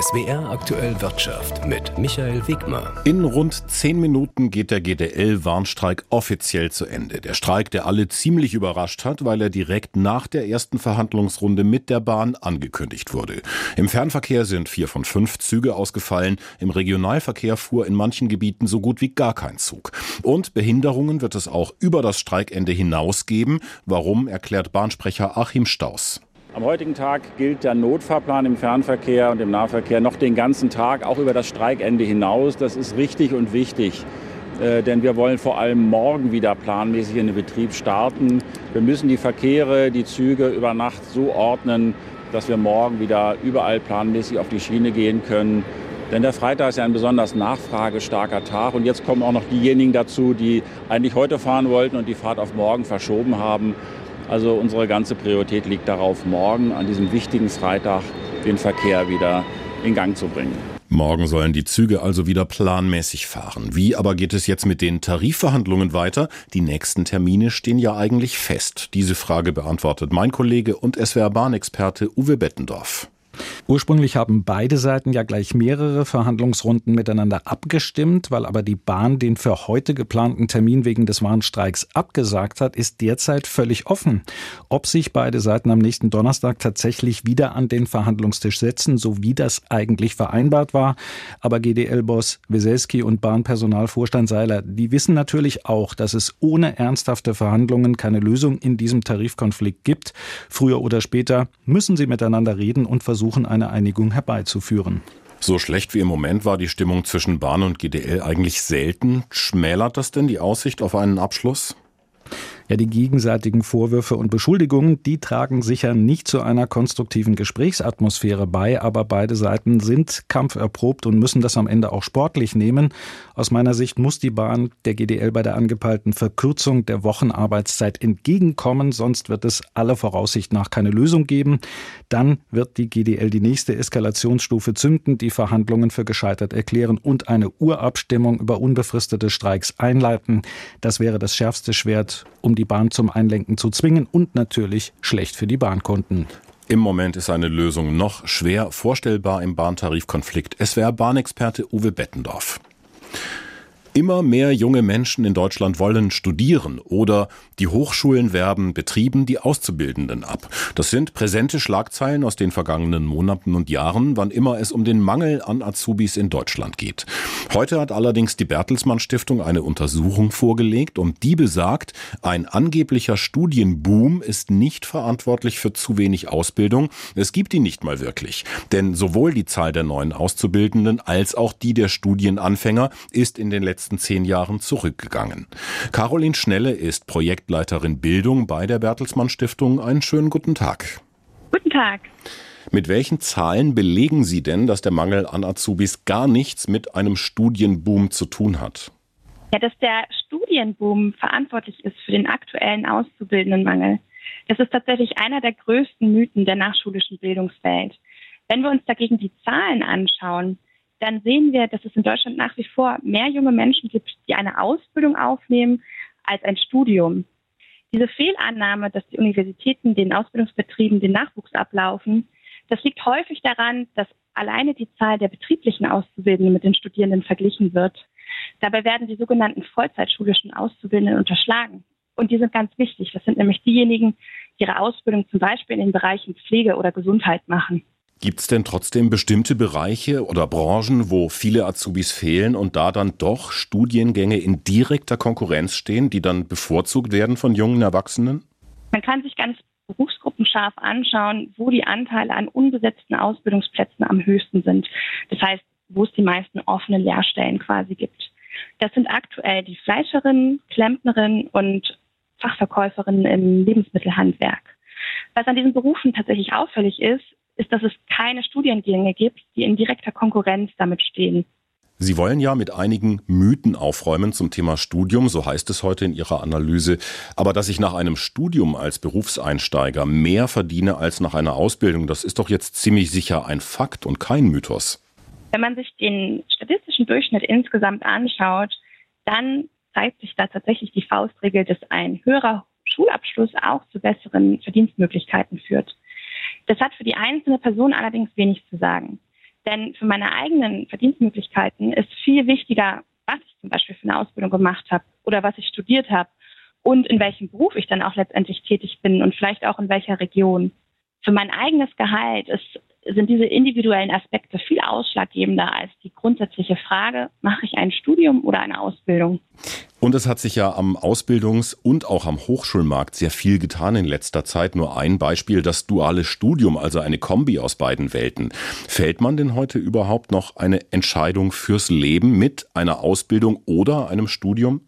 SWR aktuell Wirtschaft mit Michael Wegmer. In rund zehn Minuten geht der GDL-Warnstreik offiziell zu Ende. Der Streik, der alle ziemlich überrascht hat, weil er direkt nach der ersten Verhandlungsrunde mit der Bahn angekündigt wurde. Im Fernverkehr sind vier von fünf Züge ausgefallen. Im Regionalverkehr fuhr in manchen Gebieten so gut wie gar kein Zug. Und Behinderungen wird es auch über das Streikende hinaus geben. Warum, erklärt Bahnsprecher Achim Staus. Am heutigen Tag gilt der Notfahrplan im Fernverkehr und im Nahverkehr noch den ganzen Tag, auch über das Streikende hinaus. Das ist richtig und wichtig, äh, denn wir wollen vor allem morgen wieder planmäßig in den Betrieb starten. Wir müssen die Verkehre, die Züge über Nacht so ordnen, dass wir morgen wieder überall planmäßig auf die Schiene gehen können. Denn der Freitag ist ja ein besonders nachfragestarker Tag. Und jetzt kommen auch noch diejenigen dazu, die eigentlich heute fahren wollten und die Fahrt auf morgen verschoben haben. Also unsere ganze Priorität liegt darauf, morgen an diesem wichtigen Freitag den Verkehr wieder in Gang zu bringen. Morgen sollen die Züge also wieder planmäßig fahren. Wie aber geht es jetzt mit den Tarifverhandlungen weiter? Die nächsten Termine stehen ja eigentlich fest. Diese Frage beantwortet mein Kollege und SWR-Bahnexperte Uwe Bettendorf. Ursprünglich haben beide Seiten ja gleich mehrere Verhandlungsrunden miteinander abgestimmt, weil aber die Bahn den für heute geplanten Termin wegen des Warnstreiks abgesagt hat, ist derzeit völlig offen. Ob sich beide Seiten am nächsten Donnerstag tatsächlich wieder an den Verhandlungstisch setzen, so wie das eigentlich vereinbart war. Aber GDL-Boss Weselski und Bahnpersonalvorstand Seiler, die wissen natürlich auch, dass es ohne ernsthafte Verhandlungen keine Lösung in diesem Tarifkonflikt gibt. Früher oder später müssen sie miteinander reden und versuchen, versuchen, eine Einigung herbeizuführen. So schlecht wie im Moment war die Stimmung zwischen Bahn und GDL eigentlich selten. Schmälert das denn die Aussicht auf einen Abschluss? Ja, die gegenseitigen Vorwürfe und Beschuldigungen, die tragen sicher nicht zu einer konstruktiven Gesprächsatmosphäre bei, aber beide Seiten sind kampferprobt und müssen das am Ende auch sportlich nehmen. Aus meiner Sicht muss die Bahn der GDL bei der angepeilten Verkürzung der Wochenarbeitszeit entgegenkommen, sonst wird es aller Voraussicht nach keine Lösung geben. Dann wird die GDL die nächste Eskalationsstufe zünden, die Verhandlungen für gescheitert erklären und eine Urabstimmung über unbefristete Streiks einleiten. Das wäre das schärfste Schwert, um die Bahn zum Einlenken zu zwingen und natürlich schlecht für die Bahnkunden. Im Moment ist eine Lösung noch schwer vorstellbar im Bahntarifkonflikt. Es wäre Bahnexperte Uwe Bettendorf. Immer mehr junge Menschen in Deutschland wollen studieren oder die Hochschulen werben Betrieben die Auszubildenden ab. Das sind präsente Schlagzeilen aus den vergangenen Monaten und Jahren, wann immer es um den Mangel an Azubis in Deutschland geht. Heute hat allerdings die Bertelsmann Stiftung eine Untersuchung vorgelegt und die besagt, ein angeblicher Studienboom ist nicht verantwortlich für zu wenig Ausbildung. Es gibt ihn nicht mal wirklich. Denn sowohl die Zahl der neuen Auszubildenden als auch die der Studienanfänger ist in den letzten letzten zehn Jahren zurückgegangen. Caroline Schnelle ist Projektleiterin Bildung bei der Bertelsmann Stiftung. Einen schönen guten Tag. Guten Tag. Mit welchen Zahlen belegen Sie denn, dass der Mangel an Azubis gar nichts mit einem Studienboom zu tun hat? Ja, dass der Studienboom verantwortlich ist für den aktuellen Auszubildendenmangel. Das ist tatsächlich einer der größten Mythen der nachschulischen Bildungswelt. Wenn wir uns dagegen die Zahlen anschauen, dann sehen wir, dass es in Deutschland nach wie vor mehr junge Menschen gibt, die eine Ausbildung aufnehmen als ein Studium. Diese Fehlannahme, dass die Universitäten den Ausbildungsbetrieben den Nachwuchs ablaufen, das liegt häufig daran, dass alleine die Zahl der betrieblichen Auszubildenden mit den Studierenden verglichen wird. Dabei werden die sogenannten vollzeitschulischen Auszubildenden unterschlagen. Und die sind ganz wichtig. Das sind nämlich diejenigen, die ihre Ausbildung zum Beispiel in den Bereichen Pflege oder Gesundheit machen. Gibt es denn trotzdem bestimmte Bereiche oder Branchen, wo viele Azubis fehlen und da dann doch Studiengänge in direkter Konkurrenz stehen, die dann bevorzugt werden von jungen Erwachsenen? Man kann sich ganz berufsgruppenscharf anschauen, wo die Anteile an unbesetzten Ausbildungsplätzen am höchsten sind. Das heißt, wo es die meisten offenen Lehrstellen quasi gibt. Das sind aktuell die Fleischerinnen, Klempnerinnen und Fachverkäuferinnen im Lebensmittelhandwerk. Was an diesen Berufen tatsächlich auffällig ist, ist, dass es keine Studiengänge gibt, die in direkter Konkurrenz damit stehen. Sie wollen ja mit einigen Mythen aufräumen zum Thema Studium, so heißt es heute in Ihrer Analyse. Aber dass ich nach einem Studium als Berufseinsteiger mehr verdiene als nach einer Ausbildung, das ist doch jetzt ziemlich sicher ein Fakt und kein Mythos. Wenn man sich den statistischen Durchschnitt insgesamt anschaut, dann zeigt sich da tatsächlich die Faustregel, dass ein höherer Schulabschluss auch zu besseren Verdienstmöglichkeiten führt. Das hat für die einzelne Person allerdings wenig zu sagen. Denn für meine eigenen Verdienstmöglichkeiten ist viel wichtiger, was ich zum Beispiel für eine Ausbildung gemacht habe oder was ich studiert habe und in welchem Beruf ich dann auch letztendlich tätig bin und vielleicht auch in welcher Region. Für mein eigenes Gehalt ist, sind diese individuellen Aspekte viel ausschlaggebender als die grundsätzliche Frage, mache ich ein Studium oder eine Ausbildung? Und es hat sich ja am Ausbildungs- und auch am Hochschulmarkt sehr viel getan in letzter Zeit. Nur ein Beispiel, das duale Studium, also eine Kombi aus beiden Welten. Fällt man denn heute überhaupt noch eine Entscheidung fürs Leben mit einer Ausbildung oder einem Studium?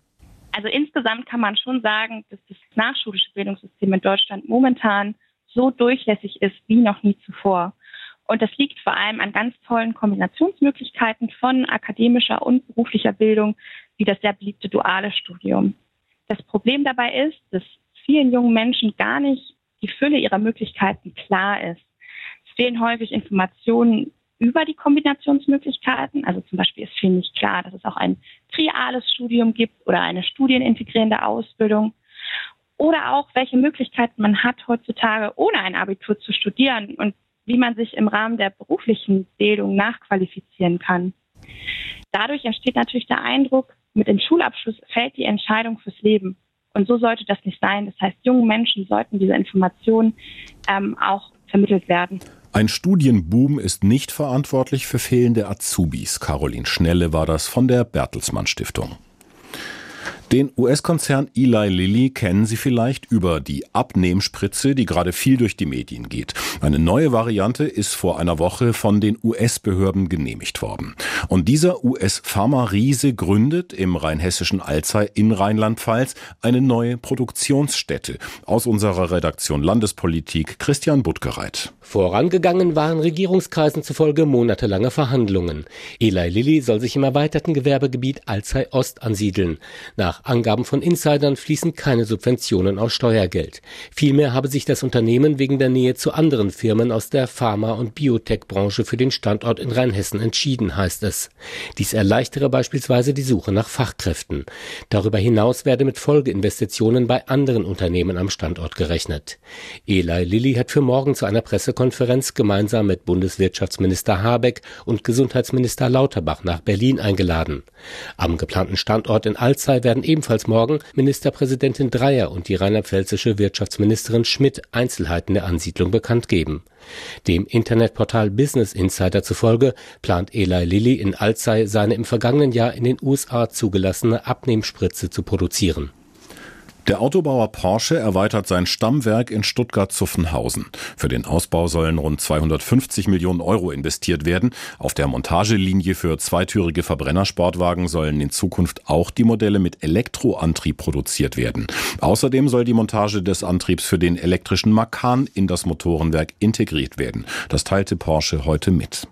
Also insgesamt kann man schon sagen, dass das nachschulische Bildungssystem in Deutschland momentan so durchlässig ist wie noch nie zuvor. Und das liegt vor allem an ganz tollen Kombinationsmöglichkeiten von akademischer und beruflicher Bildung, wie das sehr beliebte duale Studium. Das Problem dabei ist, dass vielen jungen Menschen gar nicht die Fülle ihrer Möglichkeiten klar ist. Es fehlen häufig Informationen über die Kombinationsmöglichkeiten. Also zum Beispiel ist vielen nicht klar, dass es auch ein triales Studium gibt oder eine studienintegrierende Ausbildung. Oder auch, welche Möglichkeiten man hat, heutzutage ohne ein Abitur zu studieren und wie man sich im Rahmen der beruflichen Bildung nachqualifizieren kann. Dadurch entsteht natürlich der Eindruck, mit dem Schulabschluss fällt die Entscheidung fürs Leben. Und so sollte das nicht sein. Das heißt, jungen Menschen sollten diese Informationen ähm, auch vermittelt werden. Ein Studienboom ist nicht verantwortlich für fehlende Azubis. Caroline Schnelle war das von der Bertelsmann Stiftung. Den US-Konzern Eli Lilly kennen Sie vielleicht über die Abnehmspritze, die gerade viel durch die Medien geht. Eine neue Variante ist vor einer Woche von den US-Behörden genehmigt worden. Und dieser US-Pharma-Riese gründet im rheinhessischen Alzey in Rheinland-Pfalz eine neue Produktionsstätte. Aus unserer Redaktion Landespolitik Christian Buttgereit. Vorangegangen waren Regierungskreisen zufolge monatelange Verhandlungen. Eli Lilly soll sich im erweiterten Gewerbegebiet Alzey Ost ansiedeln. Nach Angaben von Insidern fließen keine Subventionen aus Steuergeld. Vielmehr habe sich das Unternehmen wegen der Nähe zu anderen Firmen aus der Pharma- und Biotech-Branche für den Standort in Rheinhessen entschieden, heißt es. Dies erleichtere beispielsweise die Suche nach Fachkräften. Darüber hinaus werde mit Folgeinvestitionen bei anderen Unternehmen am Standort gerechnet. Eli Lilly hat für morgen zu einer Pressekonferenz gemeinsam mit Bundeswirtschaftsminister Habeck und Gesundheitsminister Lauterbach nach Berlin eingeladen. Am geplanten Standort in Alzey werden ebenfalls morgen Ministerpräsidentin Dreyer und die rheinland-pfälzische Wirtschaftsministerin Schmidt Einzelheiten der Ansiedlung bekannt geben. Dem Internetportal Business Insider zufolge plant Eli Lilly in Alzey seine im vergangenen Jahr in den USA zugelassene Abnehmspritze zu produzieren. Der Autobauer Porsche erweitert sein Stammwerk in Stuttgart-Zuffenhausen. Für den Ausbau sollen rund 250 Millionen Euro investiert werden. Auf der Montagelinie für zweitürige Verbrennersportwagen sollen in Zukunft auch die Modelle mit Elektroantrieb produziert werden. Außerdem soll die Montage des Antriebs für den elektrischen Makan in das Motorenwerk integriert werden. Das teilte Porsche heute mit.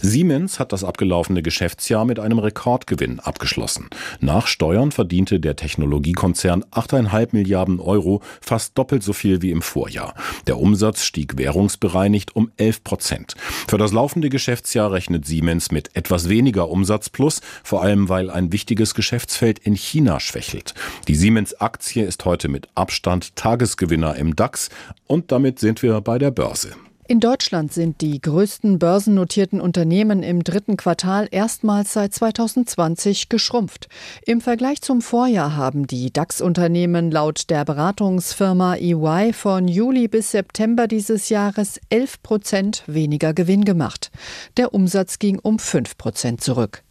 Siemens hat das abgelaufene Geschäftsjahr mit einem Rekordgewinn abgeschlossen. Nach Steuern verdiente der Technologiekonzern 8,5 Milliarden Euro, fast doppelt so viel wie im Vorjahr. Der Umsatz stieg währungsbereinigt um 11 Prozent. Für das laufende Geschäftsjahr rechnet Siemens mit etwas weniger Umsatz plus, vor allem weil ein wichtiges Geschäftsfeld in China schwächelt. Die Siemens-Aktie ist heute mit Abstand Tagesgewinner im DAX und damit sind wir bei der Börse. In Deutschland sind die größten börsennotierten Unternehmen im dritten Quartal erstmals seit 2020 geschrumpft. Im Vergleich zum Vorjahr haben die DAX-Unternehmen laut der Beratungsfirma EY von Juli bis September dieses Jahres 11 Prozent weniger Gewinn gemacht. Der Umsatz ging um 5 Prozent zurück.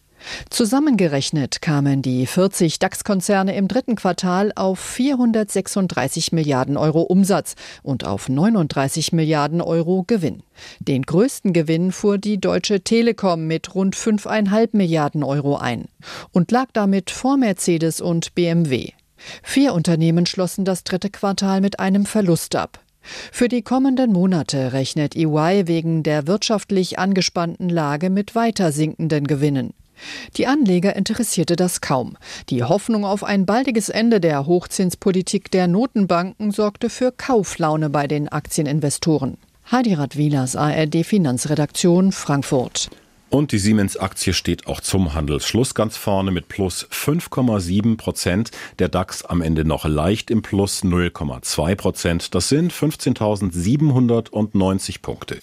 Zusammengerechnet kamen die 40 DAX-Konzerne im dritten Quartal auf 436 Milliarden Euro Umsatz und auf 39 Milliarden Euro Gewinn. Den größten Gewinn fuhr die Deutsche Telekom mit rund 5,5 Milliarden Euro ein und lag damit vor Mercedes und BMW. Vier Unternehmen schlossen das dritte Quartal mit einem Verlust ab. Für die kommenden Monate rechnet EY wegen der wirtschaftlich angespannten Lage mit weiter sinkenden Gewinnen. Die Anleger interessierte das kaum. Die Hoffnung auf ein baldiges Ende der Hochzinspolitik der Notenbanken sorgte für Kauflaune bei den Aktieninvestoren. Heidi Radwilas, ARD Finanzredaktion, Frankfurt. Und die Siemens-Aktie steht auch zum Handelsschluss ganz vorne mit plus 5,7 Prozent. Der DAX am Ende noch leicht im Plus 0,2 Prozent. Das sind 15.790 Punkte.